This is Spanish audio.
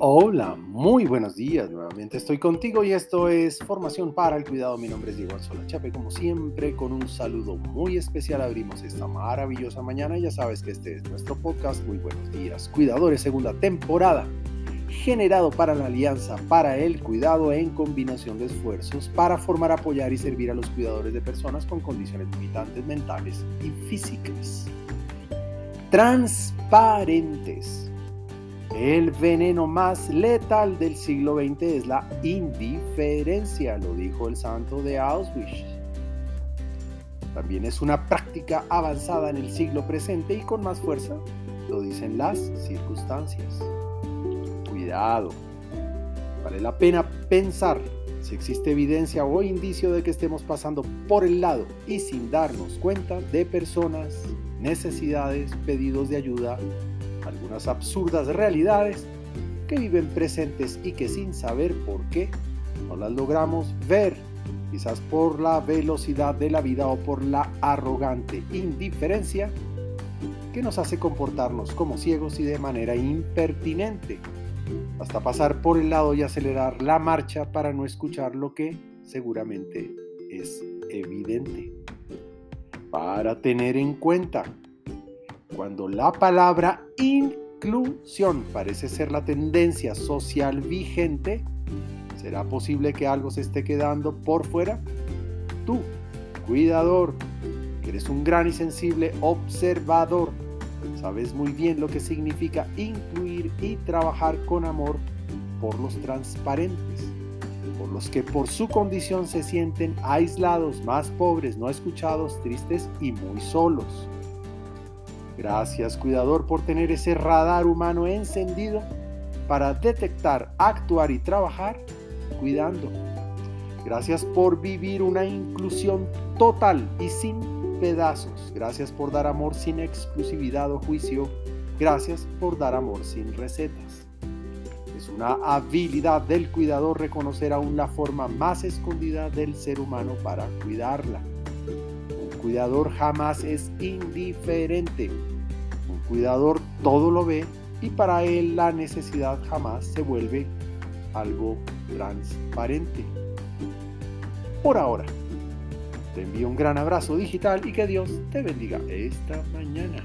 Hola, muy buenos días. Nuevamente estoy contigo y esto es Formación para el Cuidado. Mi nombre es Diego Anzola Chape. Como siempre, con un saludo muy especial abrimos esta maravillosa mañana. Ya sabes que este es nuestro podcast. Muy buenos días, cuidadores, segunda temporada. Generado para la Alianza para el Cuidado en combinación de esfuerzos para formar, apoyar y servir a los cuidadores de personas con condiciones limitantes mentales y físicas. Transparentes el veneno más letal del siglo XX es la indiferencia, lo dijo el santo de Auschwitz. También es una práctica avanzada en el siglo presente y con más fuerza, lo dicen las circunstancias. Cuidado, vale la pena pensar si existe evidencia o indicio de que estemos pasando por el lado y sin darnos cuenta de personas, necesidades, pedidos de ayuda algunas absurdas realidades que viven presentes y que sin saber por qué no las logramos ver, quizás por la velocidad de la vida o por la arrogante indiferencia que nos hace comportarnos como ciegos y de manera impertinente, hasta pasar por el lado y acelerar la marcha para no escuchar lo que seguramente es evidente. Para tener en cuenta cuando la palabra inclusión parece ser la tendencia social vigente, ¿será posible que algo se esté quedando por fuera? Tú, cuidador, que eres un gran y sensible observador, sabes muy bien lo que significa incluir y trabajar con amor por los transparentes, por los que por su condición se sienten aislados, más pobres, no escuchados, tristes y muy solos Gracias, cuidador, por tener ese radar humano encendido para detectar, actuar y trabajar cuidando. Gracias por vivir una inclusión total y sin pedazos. Gracias por dar amor sin exclusividad o juicio. Gracias por dar amor sin recetas. Es una habilidad del cuidador reconocer aún la forma más escondida del ser humano para cuidarla cuidador jamás es indiferente. Cuidador todo lo ve y para él la necesidad jamás se vuelve algo transparente. Por ahora, te envío un gran abrazo digital y que Dios te bendiga esta mañana.